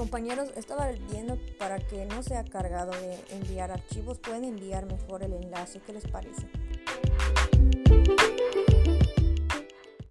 Compañeros, estaba viendo para que no sea cargado de enviar archivos, pueden enviar mejor el enlace. ¿Qué les parece?